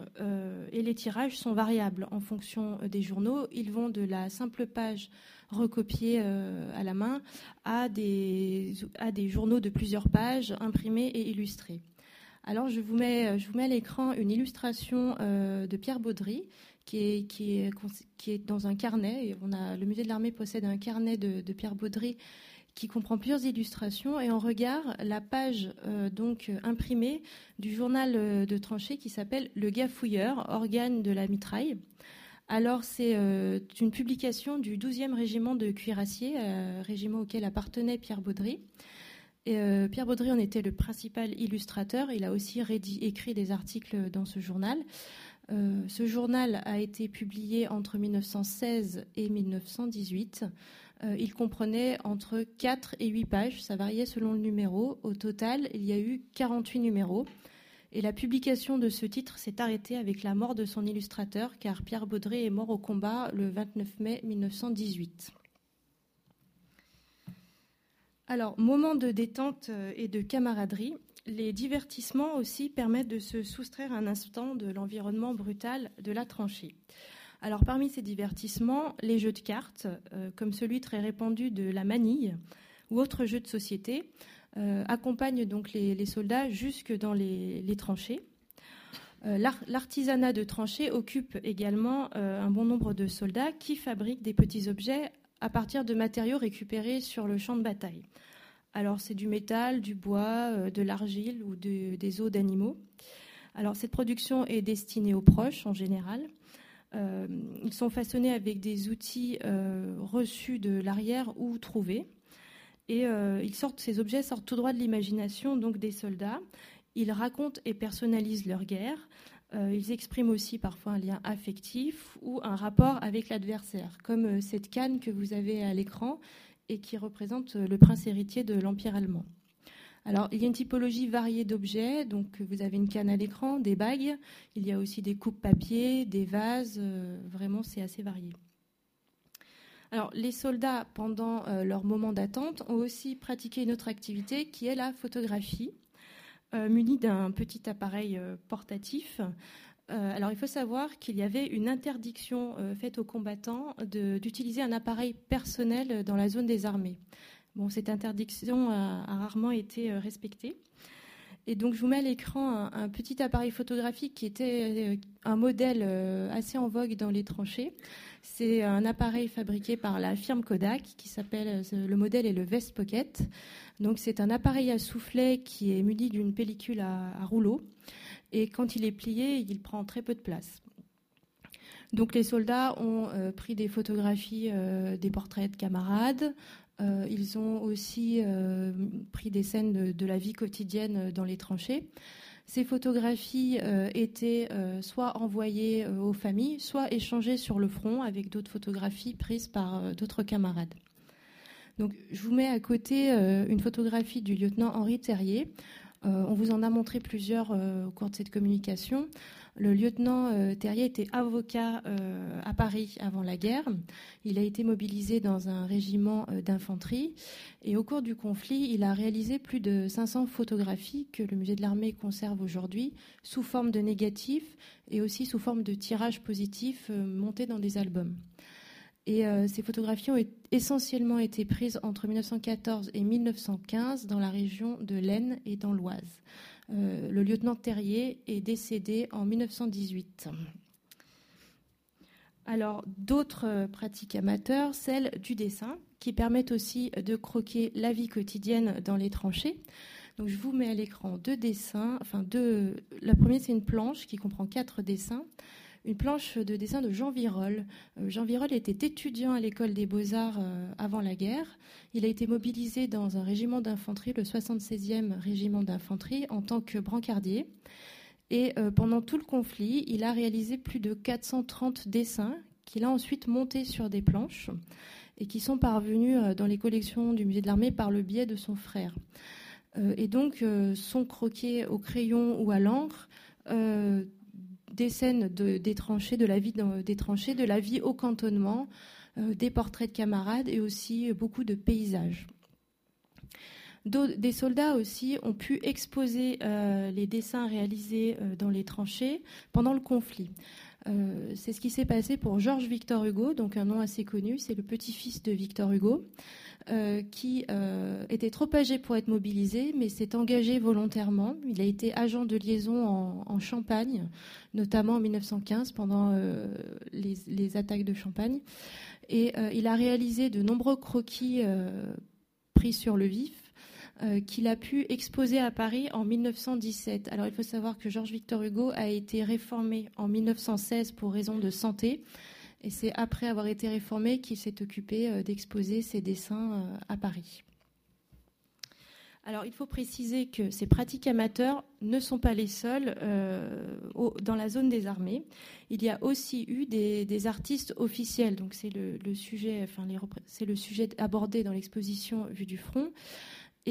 et les tirages sont variables en fonction des journaux. Ils vont de la simple page recopiée à la main à des, à des journaux de plusieurs pages imprimés et illustrés. Alors, je vous mets, euh, je vous mets à l'écran une illustration euh, de Pierre Baudry, qui est, qui, est, qui est, dans un carnet. on a, le musée de l'armée possède un carnet de, Pierre Baudry qui comprend plusieurs illustrations. Et on regarde la page euh, donc imprimée du journal de tranchée qui s'appelle Le Gafouilleur, organe de la mitraille. Alors, c'est une publication du 12e régiment de cuirassiers, régiment auquel appartenait Pierre Baudry. Euh, Pierre Baudry en était le principal illustrateur. Il a aussi écrit des articles dans ce journal. Euh, ce journal a été publié entre 1916 et 1918. Euh, il comprenait entre 4 et 8 pages, ça variait selon le numéro. Au total, il y a eu 48 numéros. Et la publication de ce titre s'est arrêtée avec la mort de son illustrateur, car Pierre Baudry est mort au combat le 29 mai 1918. Alors, moment de détente euh, et de camaraderie, les divertissements aussi permettent de se soustraire un instant de l'environnement brutal de la tranchée. Parmi ces divertissements, les jeux de cartes, euh, comme celui très répandu de la manille ou autres jeux de société, euh, accompagnent donc les, soldats jusque dans les, tranchées. L'artisanat de tranchées occupe également un bon nombre de soldats qui fabriquent des petits objets à partir de matériaux récupérés sur le champ de bataille. Alors c'est du métal, du bois, euh, de l'argile ou des os d'animaux. Alors cette production est destinée aux proches en général. Euh, ils sont façonnés avec des outils euh, reçus de l'arrière ou trouvés. Et ils sortent, ces objets sortent tout droit de l'imagination donc des soldats. Ils racontent et personnalisent leur guerre. ils expriment aussi parfois un lien affectif ou un rapport avec l'adversaire, comme cette canne que vous avez à l'écran et qui représente le prince héritier de l'Empire allemand. Alors, il y a une typologie variée d'objets. Donc, vous avez une canne à l'écran, des bagues. Il y a aussi des coupes papier, des vases. Euh, vraiment, c'est assez varié. Alors, les soldats, pendant euh, leur moment d'attente, ont aussi pratiqué une autre activité qui est la photographie, euh, munie d'un petit appareil portatif alors, il faut savoir qu'il y avait une interdiction faite aux combattants d'utiliser un appareil personnel dans la zone des armées. Cette interdiction a, rarement été euh, respectée. Et donc, je vous mets à l'écran un, petit appareil photographique qui était un modèle assez en vogue dans les tranchées. C'est un appareil fabriqué par la firme Kodak qui s'appelle, le modèle est le Vest Pocket. Donc, c'est un appareil à soufflet qui est muni d'une pellicule à rouleau et quand il est plié, il prend très peu de place. Donc les soldats ont euh, pris des photographies euh, des portraits de camarades. Euh, ils ont aussi pris des scènes de, la vie quotidienne dans les tranchées. Ces photographies étaient soit envoyées aux familles, soit échangées sur le front avec d'autres photographies prises par d'autres camarades. Donc, je vous mets à côté une photographie du lieutenant Henri Terrier, euh, on vous en a montré plusieurs euh, au cours de cette communication. Le lieutenant Terrier était avocat à Paris avant la guerre. Il a été mobilisé dans un régiment d'infanterie et au cours du conflit, il a réalisé plus de 500 photographies que le musée de l'armée conserve aujourd'hui sous forme de négatifs et aussi sous forme de tirages positifs montés dans des albums. Et euh, ces photographies ont essentiellement été prises entre 1914 et 1915 dans la région de l'Aisne et dans l'Oise. Euh, le lieutenant Terrier est décédé en 1918. Alors, d'autres euh, pratiques amateurs, celles du dessin, qui permettent aussi de croquer la vie quotidienne dans les tranchées. Donc, je vous mets à l'écran deux dessins. La première, c'est une planche qui comprend quatre dessins une planche de dessin de Jean Virol. Euh, Jean Virol était étudiant à l'école des beaux-arts euh, avant la guerre. Il a été mobilisé dans un régiment d'infanterie, le 76e régiment d'infanterie, en tant que brancardier. Et euh, pendant tout le conflit, il a réalisé plus de 430 dessins qu'il a ensuite montés sur des planches et qui sont parvenus dans les collections du musée de l'armée par le biais de son frère. et donc, sont croqués au crayon ou à l'encre des scènes des tranchées, de la vie des tranchées, de la vie au cantonnement, euh, des portraits de camarades et aussi beaucoup de paysages. Des soldats aussi ont pu exposer euh, les dessins réalisés euh, dans les tranchées pendant le conflit. C'est ce qui s'est passé pour Georges Victor Hugo, donc un nom assez connu, c'est le petit-fils de Victor Hugo. Euh, qui euh, était trop âgé pour être mobilisé, mais s'est engagé volontairement. Il a été agent de liaison en, Champagne, notamment en 1915 pendant euh, les, attaques de Champagne. Et il a réalisé de nombreux croquis pris sur le vif. Qu'il a pu exposer à Paris en 1917. Alors il faut savoir que Georges Victor Hugo a été réformé en 1916 pour raison de santé. Et c'est après avoir été réformé qu'il s'est occupé euh, d'exposer ses dessins euh, à Paris. Alors, il faut préciser que ces pratiques amateurs ne sont pas les seules euh, dans la zone des armées. Il y a aussi eu des, artistes officiels. Donc, c'est le sujet abordé dans l'exposition Vue du front.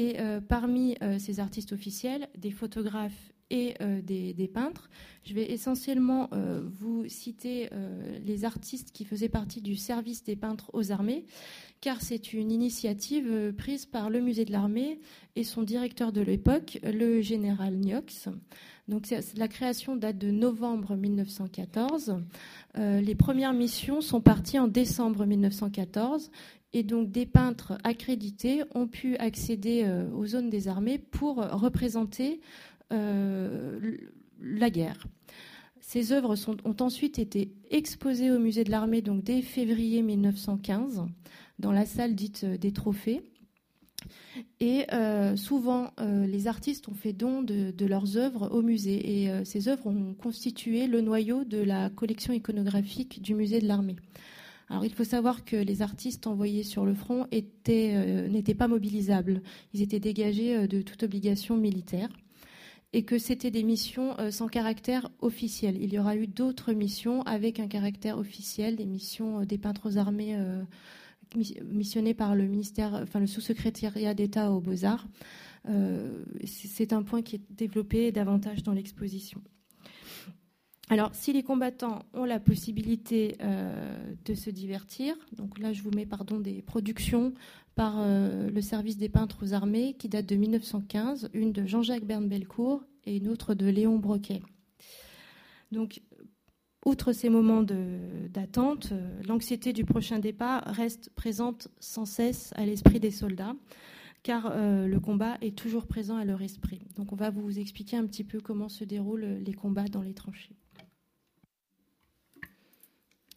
Et parmi ces artistes officiels, des photographes et euh, des, peintres. Je vais essentiellement euh, vous citer euh, les artistes qui faisaient partie du service des peintres aux armées, car c'est une initiative prise par le musée de l'armée et son directeur de l'époque, le général Niox. Donc la création date de novembre 1914. les premières missions sont parties en décembre 1914 et donc des peintres accrédités ont pu accéder aux zones des armées pour représenter la guerre. Ces œuvres ont ensuite été exposées au musée de l'armée donc dès février 1915 dans la salle dite euh, des trophées. Et euh, souvent, les artistes ont fait don de, leurs œuvres au musée. Et ces œuvres ont constitué le noyau de la collection iconographique du musée de l'armée. Alors, il faut savoir que les artistes envoyés sur le front n'étaient pas mobilisables. Ils étaient dégagés de toute obligation militaire et que c'était des missions euh, sans caractère officiel. Il y aura eu d'autres missions avec un caractère officiel, des missions euh, des peintres aux armées euh, missionnées par le ministère, enfin le sous-secrétariat d'État aux Beaux-Arts. c'est un point qui est développé davantage dans l'exposition. Alors, si les combattants ont la possibilité de se divertir, donc là je vous mets pardon des productions par euh, le service des peintres aux armées qui date de 1915, une de Jean-Jacques Berne-Belcourt et une autre de Léon Broquet. Donc, outre ces moments d'attente, euh, l'anxiété du prochain départ reste présente sans cesse à l'esprit des soldats, car euh, le combat est toujours présent à leur esprit. Donc, on va vous expliquer un petit peu comment se déroulent les combats dans les tranchées.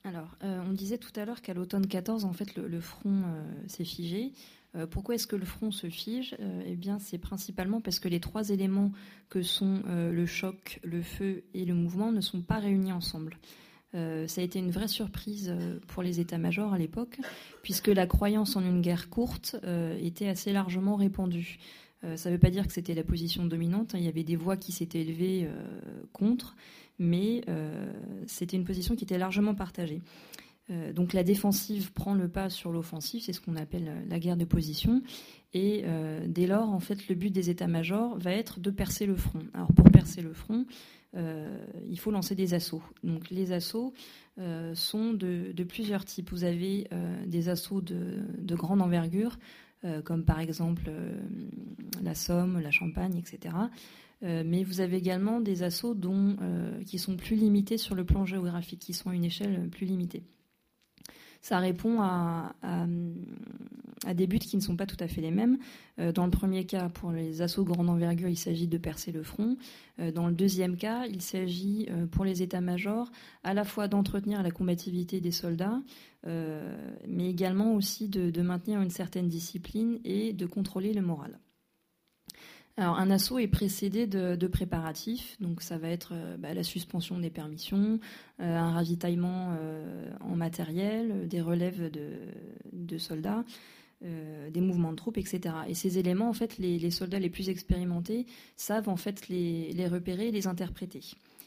Alors, euh, on disait tout à l'heure qu'à l'automne 14, en fait, le, front euh, s'est figé. Euh, pourquoi est-ce que le front se fige? Eh bien, c'est principalement parce que les trois éléments que sont le choc, le feu et le mouvement ne sont pas réunis ensemble. ça a été une vraie surprise pour les états-majors à l'époque, puisque la croyance en une guerre courte était assez largement répandue. ça ne veut pas dire que c'était la position dominante. Hein. Il y avait des voix qui s'étaient élevées contre, mais euh, c'était une position qui était largement partagée. donc la défensive prend le pas sur l'offensive, c'est ce qu'on appelle la guerre de position. Et dès lors, en fait, le but des états-majors va être de percer le front. Alors pour percer le front, il faut lancer des assauts. Donc les assauts sont de, plusieurs types. Vous avez des assauts de, grande envergure, comme par exemple la Somme, la Champagne, etc. Euh, mais vous avez également des assauts dont, euh, qui sont plus limités sur le plan géographique, qui sont à une échelle plus limitée. Ça répond à, des buts qui ne sont pas tout à fait les mêmes. Euh, dans le premier cas, pour les assauts grande envergure, il s'agit de percer le front. dans le deuxième cas, il s'agit pour les états-majors à la fois d'entretenir la combativité des soldats, mais également aussi de maintenir une certaine discipline et de contrôler le moral. Alors, un assaut est précédé de, préparatifs, donc ça va être euh, bah, la suspension des permissions, euh, un ravitaillement euh, en matériel, des relèves de, soldats, des mouvements de troupes, etc. Et ces éléments, en fait, les, soldats les plus expérimentés savent en fait les, repérer et les interpréter.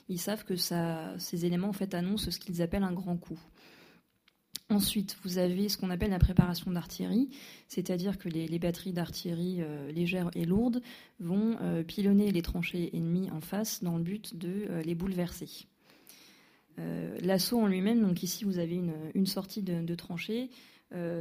Ils savent que ces éléments annoncent ce qu'ils appellent un grand coup. Ensuite, vous avez ce qu'on appelle la préparation d'artillerie, c'est-à-dire que les, batteries d'artillerie euh, légères et lourdes vont euh, pilonner les tranchées ennemies en face dans le but de euh, les bouleverser. L'assaut en lui-même, donc ici vous avez une, sortie de, tranchée,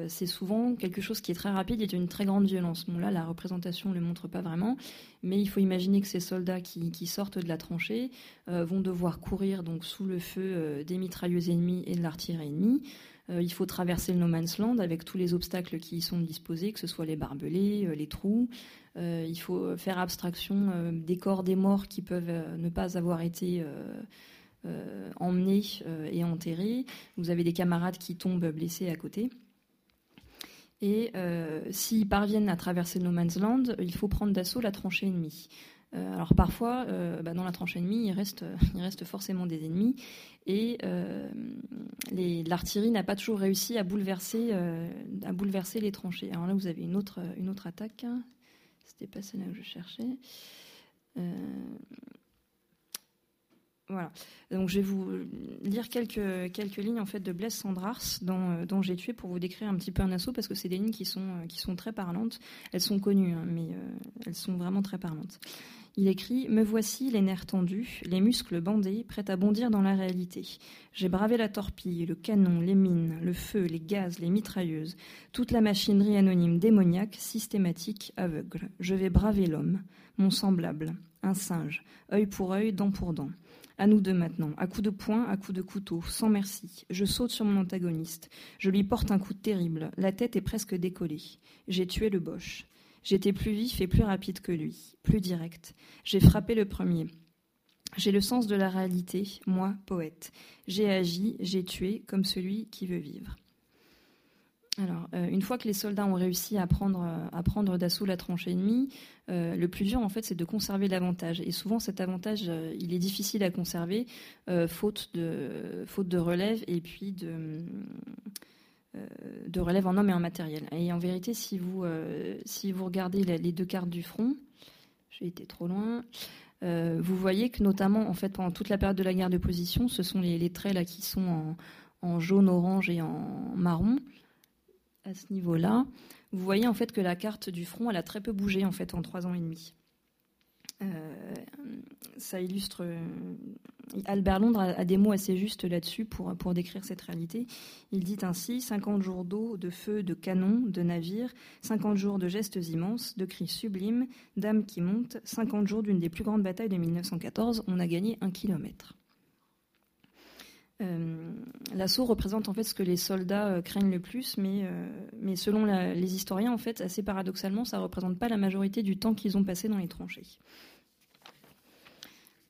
c'est souvent quelque chose qui est très rapide et d'une très grande violence. Bon là, la représentation ne le montre pas vraiment, mais il faut imaginer que ces soldats qui, sortent de la tranchée vont devoir courir donc sous le feu des mitrailleuses ennemies et de l'artillerie ennemie. Euh, il faut traverser le no man's land avec tous les obstacles qui y sont disposés, que ce soit les barbelés, euh, les trous. Euh, il faut faire abstraction des corps des morts qui peuvent ne pas avoir été emmenés et enterrés. Vous avez des camarades qui tombent blessés à côté. Et s'ils parviennent à traverser no man's land, il faut prendre d'assaut la tranchée ennemie. Euh, alors parfois, euh, bah, dans la tranche ennemie, il reste, il reste forcément des ennemis. Et euh, l'artillerie n'a pas toujours réussi à bouleverser, à bouleverser les tranchées. Alors là, vous avez une autre, une autre attaque. C'était pas celle-là que je cherchais. Voilà. Donc je vais vous lire quelques, lignes en fait de Blaise Sandrars dont, dont j'ai tué pour vous décrire un petit peu un assaut parce que c'est des lignes qui sont, qui sont très parlantes. Elles sont connues, hein, mais elles sont vraiment très parlantes. Il écrit Me voici, les nerfs tendus, les muscles bandés, prêts à bondir dans la réalité. J'ai bravé la torpille, le canon, les mines, le feu, les gaz, les mitrailleuses, toute la machinerie anonyme démoniaque, systématique, aveugle. Je vais braver l'homme, mon semblable, un singe, œil pour œil, dent pour dent. À nous deux maintenant, à coups de poing, à coups de couteau, sans merci. Je saute sur mon antagoniste. Je lui porte un coup terrible. La tête est presque décollée. J'ai tué le Boche. J'étais plus vif et plus rapide que lui, plus direct. J'ai frappé le premier. J'ai le sens de la réalité, moi, poète. J'ai agi, j'ai tué comme celui qui veut vivre. Alors, euh, une fois que les soldats ont réussi à prendre, à prendre d'assaut la tranchée ennemie, euh, le plus dur, en fait, c'est de conserver l'avantage. Et souvent, cet avantage, euh, il est difficile à conserver, faute, de, relève et puis de, euh, relève en hommes et en matériel. Et en vérité, si vous, euh, si vous regardez les deux cartes du front, j'ai été trop loin, euh, vous voyez que notamment, en fait, pendant toute la période de la guerre de position, ce sont les, traits là qui sont en, jaune, orange et en marron. À ce niveau-là, vous voyez en fait que la carte du front, elle a très peu bougé en fait en trois ans et demi. ça illustre Albert Londres a, des mots assez justes là-dessus pour, pour décrire cette réalité. Il dit ainsi 50 jours d'eau, de feu, de canon, de navires, 50 jours de gestes immenses, de cris sublimes, d'âmes qui montent, 50 jours d'une des plus grandes batailles de 1914, on a gagné un kilomètre. Euh, l'assaut représente en fait ce que les soldats euh, craignent le plus, mais, euh, mais selon les historiens, en fait, assez paradoxalement, ça ne représente pas la majorité du temps qu'ils ont passé dans les tranchées.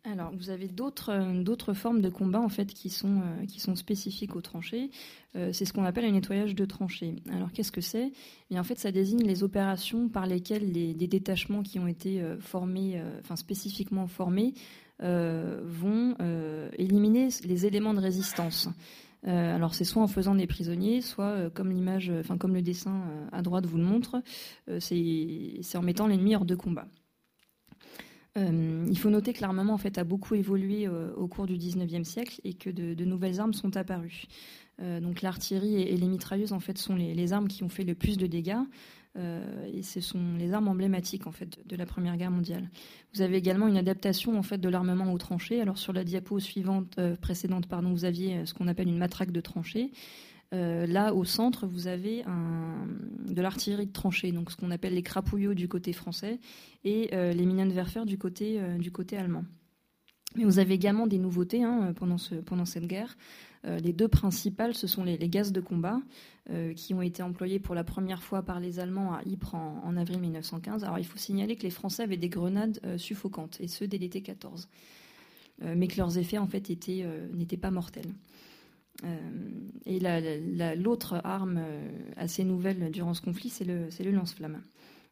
Alors, vous avez d'autres formes de combat en fait qui sont qui sont spécifiques aux tranchées. C'est ce qu'on appelle un nettoyage de tranchées. Alors, qu'est-ce que c'est? En fait, ça désigne les opérations par lesquelles les, détachements qui ont été formés, enfin spécifiquement formés, vont éliminer les éléments de résistance. alors c'est soit en faisant des prisonniers, soit comme l'image, enfin comme le dessin à droite vous le montre, c'est en mettant l'ennemi hors de combat. Euh, il faut noter que l'armement en fait, a beaucoup évolué euh, au cours du XIXe siècle et que de, nouvelles armes sont apparues. donc l'artillerie et, les mitrailleuses en fait sont les, armes qui ont fait le plus de dégâts. Et ce sont les armes emblématiques en fait de la Première Guerre mondiale. Vous avez également une adaptation en fait de l'armement aux tranchées. Alors sur la diapo suivante précédente, pardon, vous aviez ce qu'on appelle une matraque de tranchée. Euh, là, au centre, vous avez de l'artillerie de tranchée, donc ce qu'on appelle les crapouillots du côté français et euh, les Minenwerfer du côté, euh, du côté allemand. Mais vous avez également des nouveautés hein, pendant, cette guerre. Les deux principales, ce sont les, gaz de combat qui ont été employés pour la première fois par les Allemands à Ypres en, avril 1915. Alors il faut signaler que les Français avaient des grenades suffocantes, et ce dès l'été 14, mais que leurs effets en fait n'étaient pas mortels. Euh, et l'autre arme euh, assez nouvelle durant ce conflit, c'est le, le lance-flamme.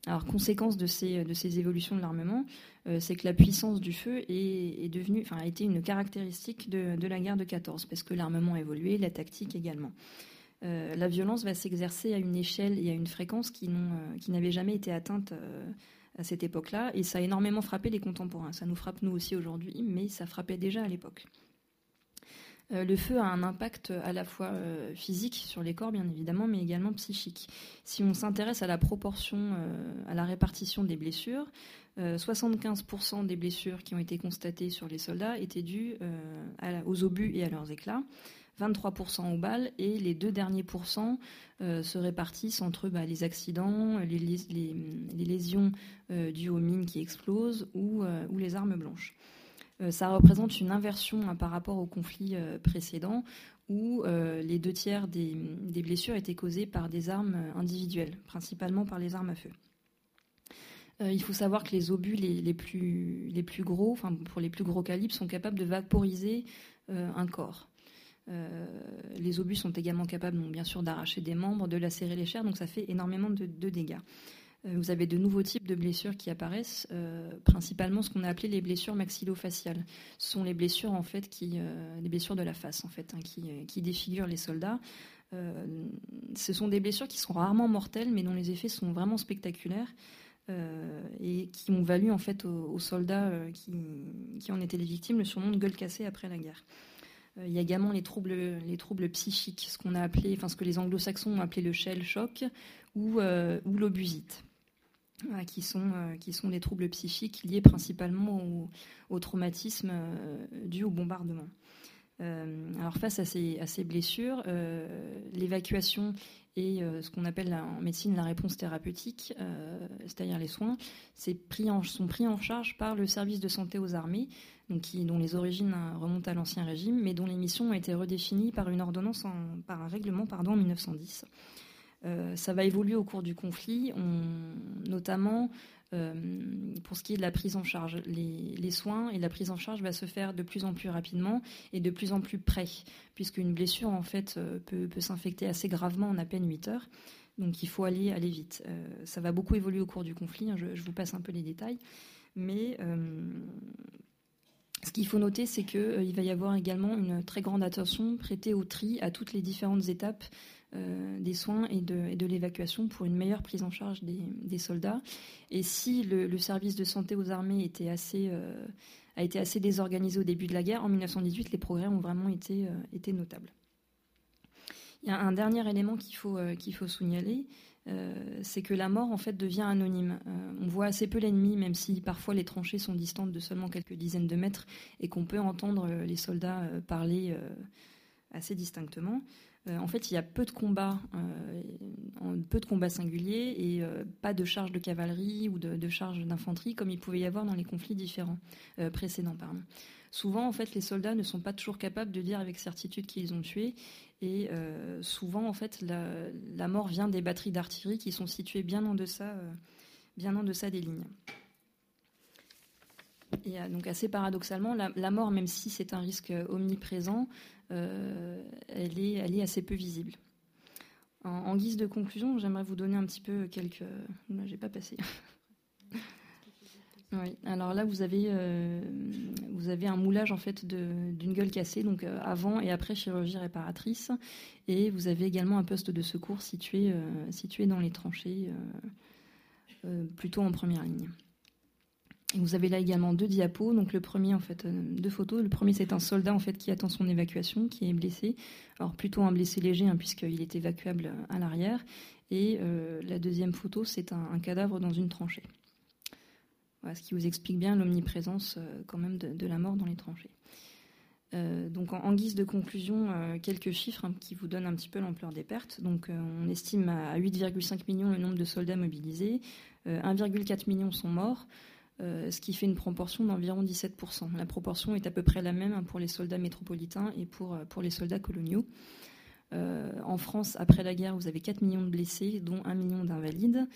Alors, conséquence de ces, de ces évolutions de l'armement, euh, c'est que la puissance du feu est, est devenue, enfin, a été une caractéristique de, de, la guerre de 14, parce que l'armement a évolué, la tactique également. la violence va s'exercer à une échelle et à une fréquence qui n'avaient jamais été atteintes à cette époque-là, et ça a énormément frappé les contemporains. Ça nous frappe nous aussi aujourd'hui, mais ça frappait déjà à l'époque. Euh, le feu a un impact à la fois euh, physique sur les corps, bien évidemment, mais également psychique. Si on s'intéresse à la proportion, euh, à la répartition des blessures, 75% des blessures qui ont été constatées sur les soldats étaient dues aux obus et à leurs éclats. 23% aux balles et les deux derniers pourcents se répartissent entre bah, les accidents, les, lésions dues aux mines qui explosent ou les armes blanches. Euh, ça représente une inversion hein, par rapport au conflit euh, précédent où euh, les deux tiers des, blessures étaient causées par des armes individuelles, principalement par les armes à feu. il faut savoir que les obus les, plus, gros, enfin pour les plus gros calibres, sont capables de vaporiser un corps. les obus sont également capables, bien sûr, d'arracher des membres, de lacérer les chairs, donc ça fait énormément de dégâts. Euh, vous avez de nouveaux types de blessures qui apparaissent, euh, principalement ce qu'on a appelé les blessures maxillofaciales. Ce sont les blessures en fait qui, euh, les blessures de la face en fait, hein, qui, défigurent les soldats. ce sont des blessures qui sont rarement mortelles, mais dont les effets sont vraiment spectaculaires et qui ont valu en fait aux, soldats qui, en étaient les victimes le surnom de gueule cassée après la guerre. Il y a également les troubles, les troubles psychiques, ce qu'on a appelé, enfin ce que les anglo-saxons ont appelé le shell shock ou l'obusite qui, sont, euh, qui sont des troubles psychiques liés principalement au, traumatisme euh, dû au bombardement. Euh, alors face à ces, à ces blessures, l'évacuation et ce qu'on appelle en médecine la réponse thérapeutique, c'est-à-dire les soins, sont pris en charge par le service de santé aux armées, qui, dont les origines remontent à l'Ancien Régime, mais dont les missions ont été redéfinies par une ordonnance, par un règlement pardon, en 1910. Euh, ça va évoluer au cours du conflit, notamment euh, pour ce qui est de la prise en charge. Les, soins et la prise en charge va se faire de plus en plus rapidement et de plus en plus près, puisqu'une blessure en fait euh, peut, s'infecter assez gravement en à peine 8 heures. Donc il faut aller, aller vite. ça va beaucoup évoluer au cours du conflit, hein, je, vous passe un peu les détails. Mais ce qu'il faut noter, c'est qu'il va y avoir également une très grande attention prêtée au tri à toutes les différentes étapes des soins et de, l'évacuation pour une meilleure prise en charge des, soldats. Et si le, service de santé aux armées euh, a été assez désorganisé au début de la guerre, en 1918, les progrès ont vraiment été, euh, été notables. Il y a un dernier élément qu'il faut, qu'il signaler, c'est que la mort en fait devient anonyme. on voit assez peu l'ennemi, même si parfois les tranchées sont distantes de seulement quelques dizaines de mètres et qu'on peut entendre les soldats parler assez distinctement. Euh, en fait, il y a peu de combats, euh, peu de combats singuliers et euh, pas de charges de cavalerie ou de, charges d'infanterie comme il pouvait y avoir dans les conflits différents précédents. Souvent, en fait, les soldats ne sont pas toujours capables de dire avec certitude qu'ils ont tué et souvent, en fait, la, mort vient des batteries d'artillerie qui sont situées bien en deçà, bien en deçà des lignes. Et donc assez paradoxalement, la mort, même si c'est un risque omniprésent, euh, elle, est, assez peu visible. En, guise de conclusion, j'aimerais vous donner un petit peu quelques. Non, j'ai pas passé. Alors là, vous avez, euh, vous avez un moulage en fait d'une gueule cassée, donc euh, avant et après chirurgie réparatrice, et vous avez également un poste de secours situé, situé dans les tranchées, plutôt en première ligne. Vous avez là également deux diapos. Donc le premier, en fait, deux photos. Le premier, c'est un soldat en fait qui attend son évacuation, qui est blessé. Alors plutôt un blessé léger, hein, puisqu'il est évacuable à l'arrière. Et la deuxième photo, c'est un, cadavre dans une tranchée. Voilà, ce qui vous explique bien l'omniprésence quand même de, la mort dans les tranchées. Euh, donc en, guise de conclusion, euh, quelques chiffres hein, qui vous donnent un petit peu l'ampleur des pertes. Donc euh, on estime à 8,5 millions le nombre de soldats mobilisés, 1,4 million sont morts, ce qui fait une proportion d'environ 17%. La proportion est à peu près la même pour les soldats métropolitains et pour, pour les soldats coloniaux. en France, après la guerre, vous avez 4 millions de blessés, dont 1 million d'invalides.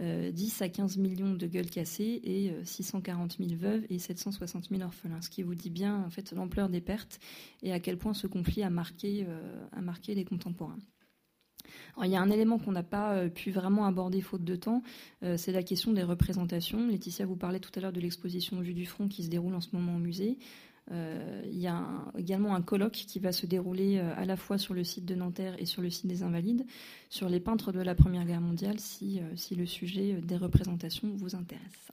10 euh, à 15 millions de gueules cassées et 640 euh, 000 veuves et 760 000 orphelins. Ce qui vous dit bien en fait l'ampleur des pertes et à quel point ce conflit euh, a marqué les contemporains. Il y a un élément qu'on n'a pas pu vraiment aborder faute de temps, c'est la question des représentations. Laetitia vous parlait tout à l'heure de l'exposition Vue du front qui se déroule en ce moment au musée. Euh, il y a également un colloque qui va se dérouler euh, à la fois sur le site de Nanterre et sur le site des Invalides, sur les peintres de la Première Guerre mondiale, euh, si le sujet des représentations vous intéresse.